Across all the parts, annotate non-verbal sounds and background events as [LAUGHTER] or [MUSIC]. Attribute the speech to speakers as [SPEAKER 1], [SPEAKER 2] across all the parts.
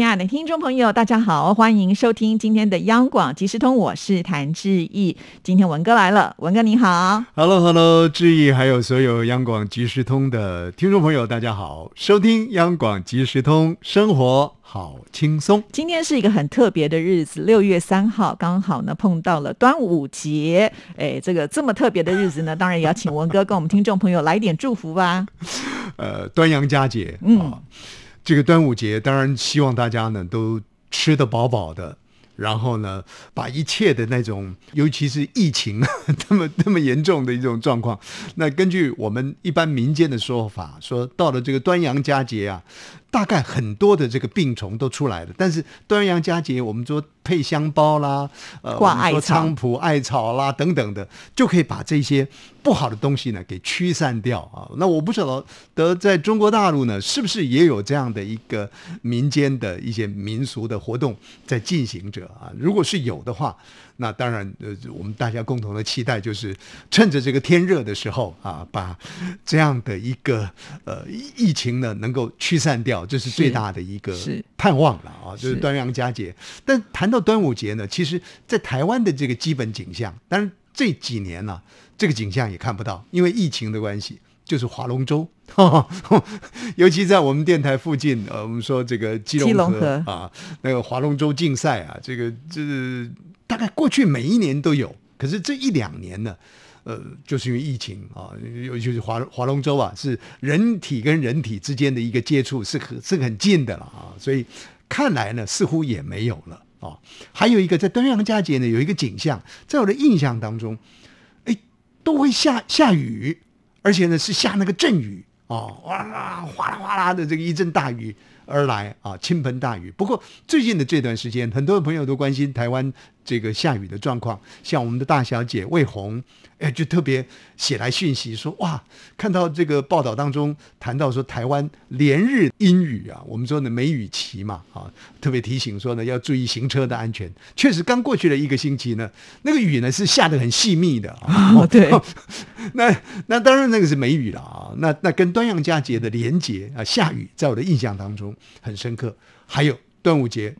[SPEAKER 1] 亲爱的听众朋友，大家好，欢迎收听今天的央广即时通，我是谭志毅。今天文哥来了，文哥你好。
[SPEAKER 2] Hello，Hello，志毅，还有所有央广即时通的听众朋友，大家好，收听央广即时通，生活好轻松。
[SPEAKER 1] 今天是一个很特别的日子，六月三号，刚好呢碰到了端午节。哎，这个这么特别的日子呢，当然也要请文哥跟我们听众朋友来一点祝福吧。[LAUGHS]
[SPEAKER 2] 呃，端阳佳节，
[SPEAKER 1] 嗯
[SPEAKER 2] 啊，这个端午节，当然希望大家呢都吃得饱饱的。然后呢，把一切的那种，尤其是疫情 [LAUGHS] 那么那么严重的一种状况，那根据我们一般民间的说法，说到了这个端阳佳节啊，大概很多的这个病虫都出来了。但是端阳佳节，我们说配香包啦，呃，
[SPEAKER 1] 挂艾草
[SPEAKER 2] 菖蒲、艾草啦等等的，就可以把这些不好的东西呢给驱散掉啊。那我不晓得在中国大陆呢，是不是也有这样的一个民间的一些民俗的活动在进行着啊？如果是有的话，那当然呃，我们大家共同的期待就是趁着这个天热的时候啊，把这样的一个呃疫疫情呢能够驱散掉，这是最大的一个盼望了啊，就是
[SPEAKER 1] 是
[SPEAKER 2] 端阳佳节。但谈到端午节呢，其实在台湾的这个基本景象，当然这几年呢、这个景象也看不到，因为疫情的关系，就是划龙舟。[LAUGHS] 尤其在我们电台附近，呃，我们说这个基
[SPEAKER 1] 基隆
[SPEAKER 2] 隆河
[SPEAKER 1] 河
[SPEAKER 2] 啊，那个划龙舟竞赛啊，这个这大概过去每一年都有，可是这一两年呢，呃，就是因为疫情啊，尤其是划划龙舟啊，是人体跟人体之间的一个接触是很是很近的了啊，所以看来呢，似乎也没有了啊。还有一个在端阳佳节呢，有一个景象，在我的印象当中，哎，都会下下雨，而且呢是下那个阵雨啊，哇啦哗啦哗啦的这个一阵大雨而来啊，倾盆大雨。不过最近的这段时间，很多朋友都关心台湾这个下雨的状况，像我们的大小姐魏红，哎，就特别写来讯息说，哇，看到这个报道当中谈到说台湾连日阴雨啊，我们说呢梅雨期嘛，啊，特别提醒说呢要注意行车的安全。确实，刚过去的一个星期呢，那个雨呢是下得很细密的啊，[LAUGHS]
[SPEAKER 1] 哦，对，[LAUGHS]
[SPEAKER 2] 那那当然那个是梅雨了啊，那那跟端阳佳节的连结啊，下雨在我的印象当中很深刻。还有端午节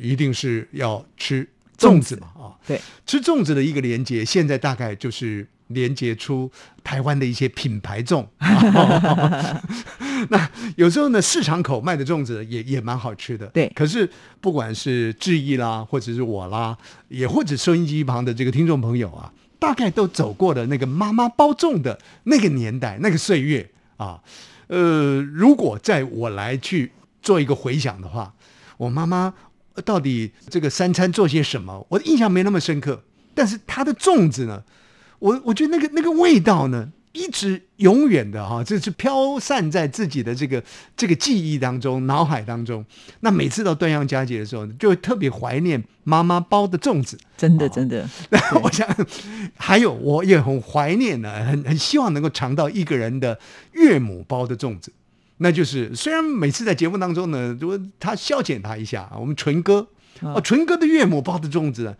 [SPEAKER 2] 一定是要吃粽子嘛啊，
[SPEAKER 1] 对，
[SPEAKER 2] 吃粽子的一个连接，现在大概就是连接出台湾的一些品牌粽。[LAUGHS] 那有时候呢，市场口卖的粽子也也蛮好吃的。
[SPEAKER 1] 对
[SPEAKER 2] 可是不管是志毅啦，或者是我啦，也或者收音机旁的这个听众朋友啊，大概都走过了那个妈妈包粽的那个年代、那个岁月啊。呃，如果在我来去做一个回想的话，我妈妈到底这个三餐做些什么，我的印象没那么深刻。但是它的粽子呢，我我觉得那个那个味道呢，一直永远的哈、就是飘散在自己的这个这个记忆当中、脑海当中。那每次到端阳佳节的时候，就会特别怀念妈妈包的粽子。
[SPEAKER 1] 真的真的，[LAUGHS]
[SPEAKER 2] 我想，还有我也很怀念呢，很很希望能够尝到一个人的岳母包的粽子。那就是虽然每次在节目当中呢，如果他消遣他一下，我们纯哥
[SPEAKER 1] 啊。
[SPEAKER 2] 哦，纯哥的岳母包的粽子，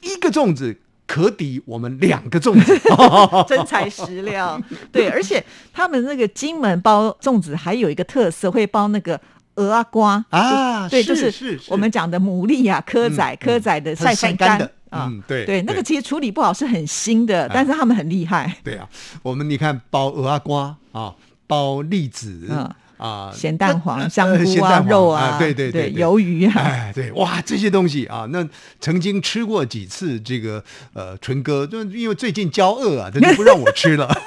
[SPEAKER 2] 一个粽子可抵我们两个粽子。[LAUGHS]
[SPEAKER 1] 真材实料。对，而且他们那个金门包粽子还有一个特色，会包那个鹅啊瓜。
[SPEAKER 2] 啊
[SPEAKER 1] 对，就是我们讲的牡蛎啊、蚵仔、蚵仔的晒晒干
[SPEAKER 2] 的。
[SPEAKER 1] 啊。
[SPEAKER 2] 嗯，对
[SPEAKER 1] 对，那个其实处理不好是很腥的，但是他们很厉害。
[SPEAKER 2] 对啊，我们你看包鹅啊瓜啊，包栗子
[SPEAKER 1] 嗯
[SPEAKER 2] 啊，
[SPEAKER 1] 咸蛋黄、
[SPEAKER 2] 呃
[SPEAKER 1] 香菇啊、肉
[SPEAKER 2] 啊，对对对，对
[SPEAKER 1] 鱿鱼啊，
[SPEAKER 2] 哎，对，哇，这些东西啊，那曾经吃过几次这个呃纯哥，就因为最近交恶啊，他就不让我吃了。[LAUGHS]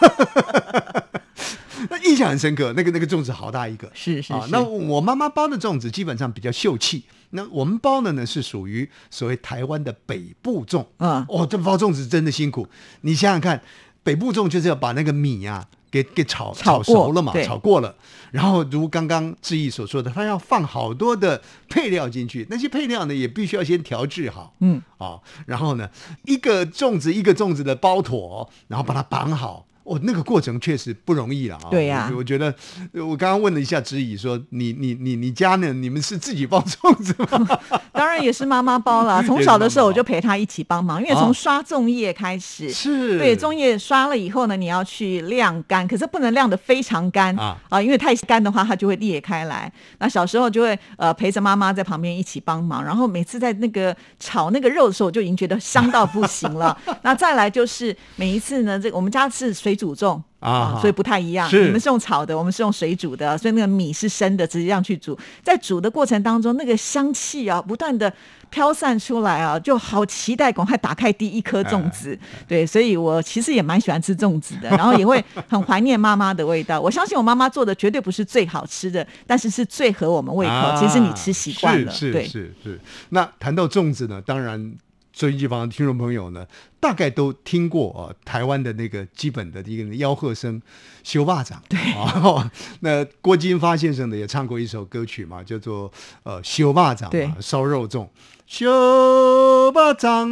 [SPEAKER 2] 那印象很深刻，那个那个粽子好大一个，啊。
[SPEAKER 1] 是是啊
[SPEAKER 2] 那我妈妈包的粽子基本上比较秀气，那我们包的呢是属于所谓台湾的北部粽。
[SPEAKER 1] 嗯
[SPEAKER 2] 哦，这包粽子真的辛苦，你想想看，北部粽就是要把那个米啊给给炒
[SPEAKER 1] 炒
[SPEAKER 2] 熟了嘛，炒过了，然后如刚刚志毅所说的，他要放好多的配料进去，那些配料呢也必须要先调制好，
[SPEAKER 1] 嗯，
[SPEAKER 2] 啊、然后呢一个粽子一个粽子的包妥，然后把它绑好。哦，那个过程确实不容易了啊。
[SPEAKER 1] 对呀
[SPEAKER 2] 我我觉得呃我刚刚问了一下知怡，说你你你你家呢？你们是自己包粽子吗？[LAUGHS]
[SPEAKER 1] 当然也是妈妈包了。从小的时候我就陪她一起帮忙，因为
[SPEAKER 2] 哦
[SPEAKER 1] 从刷粽叶开始。
[SPEAKER 2] 是
[SPEAKER 1] 对，粽叶刷了以后呢，你要去晾干，可是不能晾得非常干
[SPEAKER 2] 啊
[SPEAKER 1] 因为太干的话，它就会裂开来。那小时候就会呃陪着妈妈在旁边一起帮忙，然后每次在那个炒那个肉的时候，我就已经觉得香到不行了。[LAUGHS] 那再来就是每一次呢，这个我们家是水煮粽。
[SPEAKER 2] 啊
[SPEAKER 1] 所以不太一样。
[SPEAKER 2] 是
[SPEAKER 1] 你们是用炒的，我们是用水煮的，所以那个米是生的，直接这样去煮。在煮的过程当中，那个香气啊，不断的飘散出来啊，就好期待，赶快打开第一颗粽子。
[SPEAKER 2] 哎
[SPEAKER 1] 对，所以我其实也蛮喜欢吃粽子的，[LAUGHS] 然后也会很怀念妈妈的味道。我相信我妈妈做的绝对不是最好吃的，但是是最合我们胃口。
[SPEAKER 2] 啊
[SPEAKER 1] 其实你吃习惯了，
[SPEAKER 2] 是
[SPEAKER 1] 对
[SPEAKER 2] 是是是。那谈到粽子呢，当然。收音机旁的听众朋友呢，大概都听过啊，台湾的那个基本的一个吆喝声“修霸掌”。对 [LAUGHS] 啊，那郭金发先生呢也唱过一首歌曲嘛，叫做呃“修霸掌”
[SPEAKER 1] 对
[SPEAKER 2] 嘛，烧肉粽。修霸掌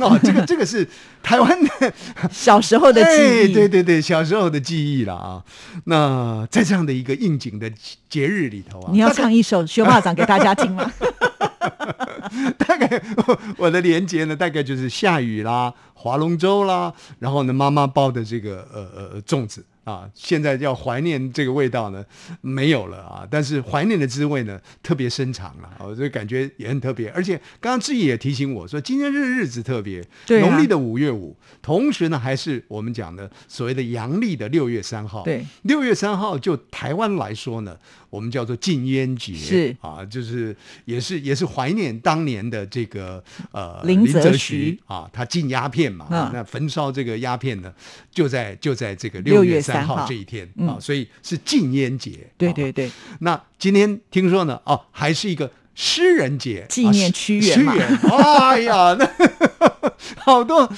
[SPEAKER 2] 哦，这个 [LAUGHS] 这个是台湾的
[SPEAKER 1] 小时候的记忆。
[SPEAKER 2] 哎对对对，小时候的记忆了啊。那在这样的一个应景的节日里头啊，
[SPEAKER 1] 你要唱一首《修霸掌》给大家听吗？[LAUGHS] [LAUGHS]
[SPEAKER 2] 大概我的连接呢，大概就是下雨啦、划龙舟啦，然后呢，妈妈包的这个呃呃粽子啊，现在要怀念这个味道呢，没有了啊，但是怀念的滋味呢，特别深长了，我、这感觉也很特别。而且刚刚志毅也提醒我说，今天这日子特别，
[SPEAKER 1] 对啊
[SPEAKER 2] 农历的五月五，同时呢，还是我们讲的所谓的阳历的六月三号。
[SPEAKER 1] 对，
[SPEAKER 2] 六月三号就台湾来说呢，我们叫做禁烟节，
[SPEAKER 1] 是。
[SPEAKER 2] 啊，就是也是也是怀念当年的这个呃
[SPEAKER 1] 林则
[SPEAKER 2] 徐。
[SPEAKER 1] 徐
[SPEAKER 2] 啊，他禁鸦片嘛，那焚烧这个鸦片呢，就在就在这个
[SPEAKER 1] 六月
[SPEAKER 2] 月三
[SPEAKER 1] 3号
[SPEAKER 2] 这一天
[SPEAKER 1] 嗯。
[SPEAKER 2] 啊，所以是禁烟节。啊。
[SPEAKER 1] 对对对，
[SPEAKER 2] 那今天听说呢，哦，还是一个诗人节，
[SPEAKER 1] 纪念
[SPEAKER 2] 啊
[SPEAKER 1] 屈原嘛
[SPEAKER 2] 屈原，哎呀，[LAUGHS] 那好多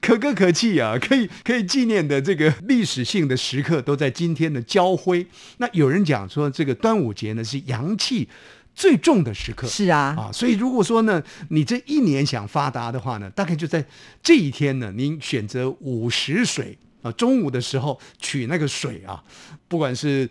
[SPEAKER 2] 可歌可泣啊，可以可以纪念的这个历史性的时刻都在今天的交辉。那有人讲说，这个端午节呢是阳气最重的时刻。
[SPEAKER 1] 是啊，
[SPEAKER 2] 啊，所以如果说呢，你这一年想发达的话呢，大概就在这一天呢，您选择午时水啊，中午的时候取那个水啊，不管是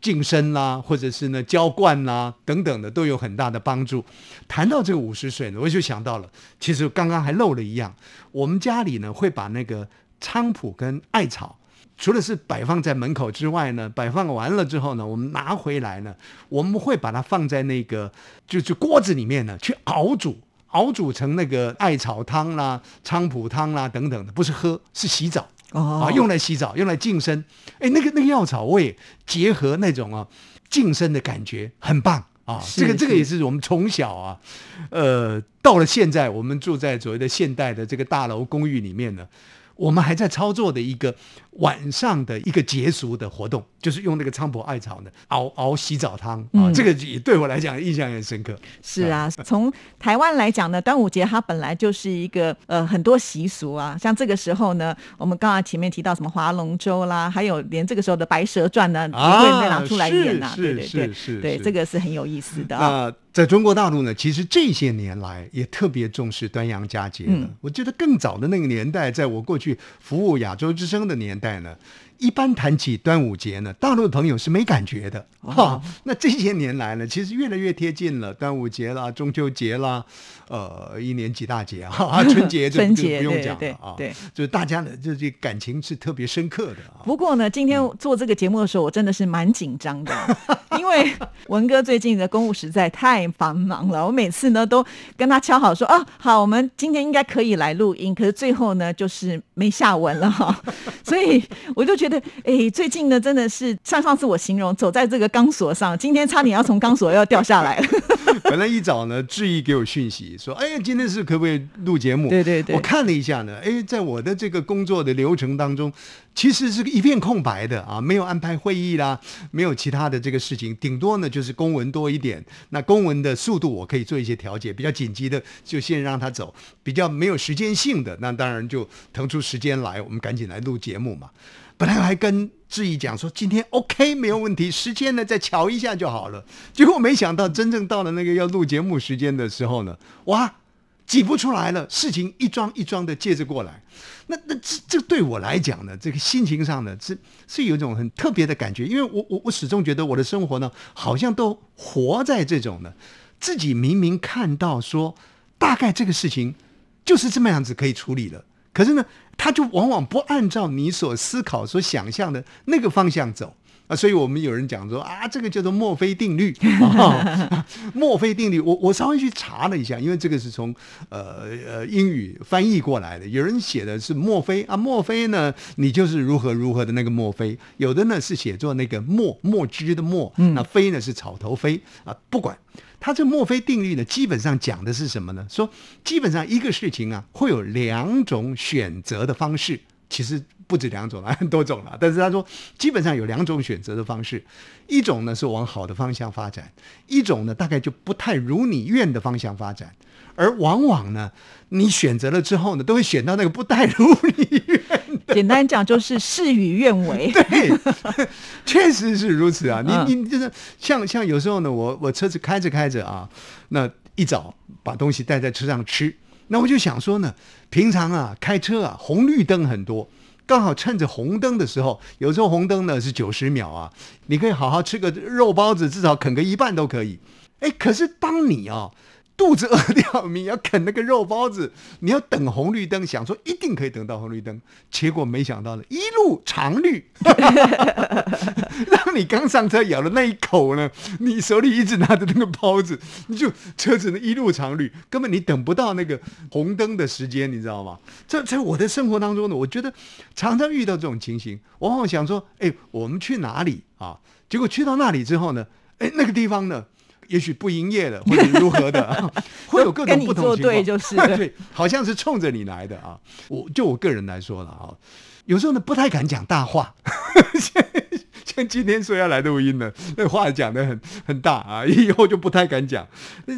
[SPEAKER 2] 净身啦，或者是呢浇灌啦等等的，都有很大的帮助。谈到这个五十岁呢，我就想到了，其实刚刚还漏了一样，我们家里呢会把那个菖蒲跟艾草。除了是摆放在门口之外呢，摆放完了之后呢，我们拿回来呢，我们会把它放在那个就是锅子里面呢去熬煮，熬煮成那个艾草汤啦、菖蒲汤啦等等的，不是喝，是洗澡。
[SPEAKER 1] 哦
[SPEAKER 2] 啊，用来洗澡，用来净身。哎，那个那个药草味结合那种啊净身的感觉，很棒啊！这个这个也是我们从小啊，呃，到了现在，我们住在所谓的现代的这个大楼公寓里面呢。我们还在操作的一个晚上的一个节俗的活动，就是用那个菖蒲艾草呢熬熬洗澡汤啊，
[SPEAKER 1] 嗯
[SPEAKER 2] 这个也对我来讲印象很深刻。
[SPEAKER 1] 是啊，从台湾来讲呢，端午节它本来就是一个呃很多习俗啊，像这个时候呢，我们刚刚前面提到什么划龙舟啦，还有连这个时候的《白蛇传》呢，也
[SPEAKER 2] 啊
[SPEAKER 1] 会再拿出来演呐、
[SPEAKER 2] 是
[SPEAKER 1] 对对对
[SPEAKER 2] 是是
[SPEAKER 1] 对，这个是很有意思的啊。
[SPEAKER 2] 那在中国大陆呢，其实这些年来也特别重视端阳佳节的。
[SPEAKER 1] 嗯
[SPEAKER 2] 我觉得更早的那个年代，在我过去服务亚洲之声的年代呢，一般谈起端午节呢，大陆的朋友是没感觉的。
[SPEAKER 1] 哦
[SPEAKER 2] 哈，那这些年来呢，其实越来越贴近了，端午节啦、中秋节啦，呃，一年几大节啊，[LAUGHS] 春节就
[SPEAKER 1] 春节
[SPEAKER 2] 就不用讲
[SPEAKER 1] 对
[SPEAKER 2] 了啊。
[SPEAKER 1] 对对
[SPEAKER 2] 就是大家的这这感情是特别深刻的啊。
[SPEAKER 1] 不过呢，今天做这个节目的时候，我真的是蛮紧张的，[LAUGHS] 因为文哥最近的公务实在太繁忙了。我每次呢都跟他敲好说啊，好，我们今天应该可以来录音，可是最后呢就是没下文了哈。所以我就觉得，哎，最近呢真的是像上次我形容走在这个钢索上，今天差点要从钢索要掉下来了。[LAUGHS]
[SPEAKER 2] 本来一早呢，志毅给我讯息说：“哎，今天是可不可以录节目？”
[SPEAKER 1] 对对对
[SPEAKER 2] 我看了一下呢，哎，在我的这个工作的流程当中，其实是一片空白的啊，没有安排会议啦，没有其他的这个事情，顶多呢就是公文多一点。那公文的速度我可以做一些调节，比较紧急的就先让他走，比较没有时间性的，那当然就腾出时间来，我们赶紧来录节目嘛。本来还跟志毅讲说今天 OK 没有问题，时间呢再瞧一下就好了。结果没想到真正到了那个要录节目时间的时候呢，哇，挤不出来了，事情一桩一桩的接着过来。那那这这对我来讲呢，这个心情上呢，是是有一种很特别的感觉，因为我我我始终觉得我的生活呢，好像都活在这种呢，自己明明看到说，大概这个事情就是这么样子可以处理了，可是呢，他就往往不按照你所思考、所想象的那个方向走。啊，所以我们有人讲说啊，这个叫做墨菲定律。[LAUGHS] 啊、墨菲定律，我我稍微去查了一下，因为这个是从呃呃英语翻译过来的。有人写的是墨菲啊，墨菲呢，你就是如何如何的那个墨菲。有的呢是写作那个墨墨汁的墨，那菲呢是草头菲啊。不管他这墨菲定律呢，基本上讲的是什么呢？说基本上一个事情啊，会有两种选择的方式。其实不止两种了，很多种了。[LAUGHS] 但是他说，基本上有两种选择的方式，一种呢是往好的方向发展，一种呢大概就不太如你愿的方向发展。而往往呢，你选择了之后呢，都会选到那个不太如你愿。[LAUGHS]
[SPEAKER 1] 简单讲就是事与愿违。[LAUGHS]
[SPEAKER 2] 对，确实是如此啊。你你就是像像有时候呢，我我车子开着开着啊，那一早把东西带在车上吃。那我就想说呢，平常啊开车啊红绿灯很多，刚好趁着红灯的时候，有时候红灯呢是九十秒啊，你可以好好吃个肉包子，至少啃个一半都可以。哎，可是当你啊。肚子饿掉，你要啃那个肉包子，你要等红绿灯，想说一定可以等到红绿灯，结果没想到呢，一路长绿，[LAUGHS] 让你刚上车咬了那一口呢，你手里一直拿着那个包子，你就车子呢一路长绿，根本你等不到那个红灯的时间，你知道吗？这在我的生活当中呢，我觉得常常遇到这种情形，往往想说，哎，我们去哪里啊？结果去到那里之后呢，哎，那个地方呢？也许不营业了，或者 [LAUGHS] 如何的，[LAUGHS] 会有各种不同情况。
[SPEAKER 1] 就是 [LAUGHS]
[SPEAKER 2] 对，好像是冲着你来的啊！我就我个人来说了啊，有时候呢不太敢讲大话，像像今天说要来录音呢，那话讲的很很大啊，以后就不太敢讲，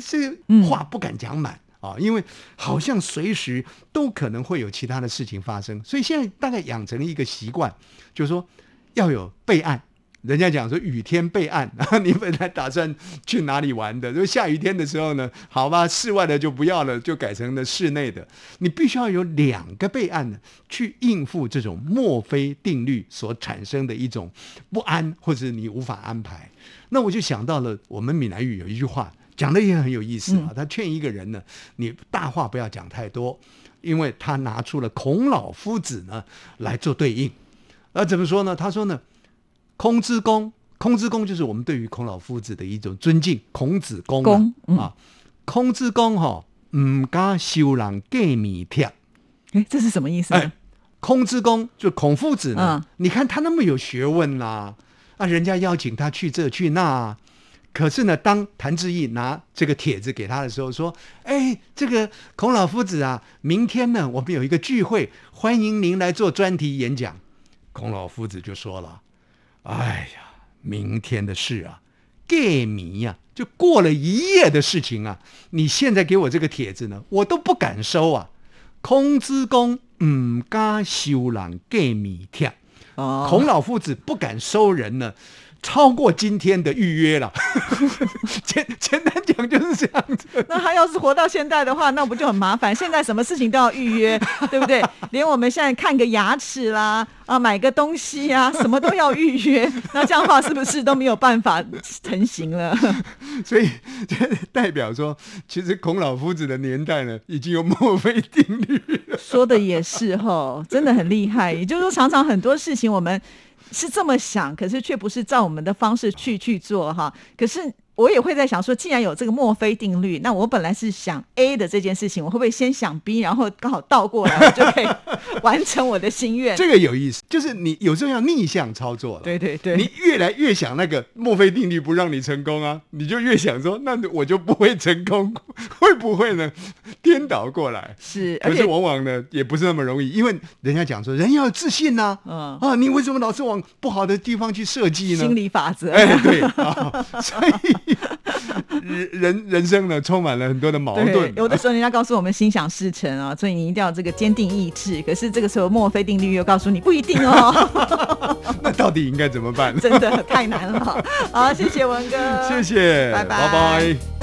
[SPEAKER 2] 这话不敢讲满啊，因为好像随时都可能会有其他的事情发生，所以现在大概养成了一个习惯，就是说要有备案。人家讲说雨天备案啊，[LAUGHS] 你本来打算去哪里玩的？如果下雨天的时候呢，好吧，室外的就不要了，就改成了室内的。你必须要有两个备案呢，去应付这种墨菲定律所产生的一种不安，或者你无法安排。那我就想到了，我们闽南语有一句话讲的也很有意思啊。他劝一个人呢，你大话不要讲太多，因为他拿出了孔老夫子呢来做对应。那怎么说呢？他说呢。空之公，空之公就是我们对于孔老夫子的一种尊敬。孔子公啊，空之公哈，唔敢修人给米贴。
[SPEAKER 1] 哎，这是什么意思？哎，
[SPEAKER 2] 空之公就孔夫子呢？你看他那么有学问啦，啊，人家邀请他去这去那，可是呢，当谭志毅拿这个帖子给他的时候，说：“哎，这个孔老夫子啊，明天呢，我们有一个聚会，欢迎您来做专题演讲。”孔老夫子就说了。哎呀，明天的事啊，盖迷呀，就过了一夜的事情啊！你现在给我这个帖子呢，我都不敢收啊！孔子公唔敢收人盖米帖，孔老夫子不敢收人呢。超过今天的预约了，简简单讲就是这样子。
[SPEAKER 1] 那他要是活到现在的话，那不就很麻烦？现在什么事情都要预约，[LAUGHS] 对不对？连我们现在看个牙齿啦，啊，买个东西呀，[LAUGHS] 什么都要预约。那这样的话，是不是都没有办法成型了？[LAUGHS]
[SPEAKER 2] 所以代表说，其实孔老夫子的年代呢，已经有墨菲定律。
[SPEAKER 1] 说的也是哈，真的很厉害。也就是说，常常很多事情我们。是这么想，可是却不是照我们的方式去去做哈。可是。我也会在想说，既然有这个墨菲定律，那我本来是想 A 的这件事情，我会不会先想 B，然后刚好倒过来，我就可以完成我的心愿？
[SPEAKER 2] 这个有意思，就是你有时候要逆向操作了。
[SPEAKER 1] 对对对，
[SPEAKER 2] 你越来越想那个墨菲定律不让你成功啊，你就越想说，那我就不会成功，会不会呢？颠倒过来
[SPEAKER 1] 是，
[SPEAKER 2] 可是往往呢也不是那么容易，因为人家讲说人要有自信呐，嗯啊，你为什么老是往不好的地方去设计呢？
[SPEAKER 1] 心理法则，
[SPEAKER 2] 哎对啊，所以。人 [LAUGHS] 人人生呢，充满了很多的矛盾。
[SPEAKER 1] 有的时候，人家告诉我们心想事成啊，所以你一定要这个坚定意志。可是这个时候，墨菲定律又告诉你不一定
[SPEAKER 2] 哦。[LAUGHS] 那到底应该怎么办？
[SPEAKER 1] 真的太难了。好，谢谢文哥，
[SPEAKER 2] 谢谢，
[SPEAKER 1] 拜拜，
[SPEAKER 2] 拜拜。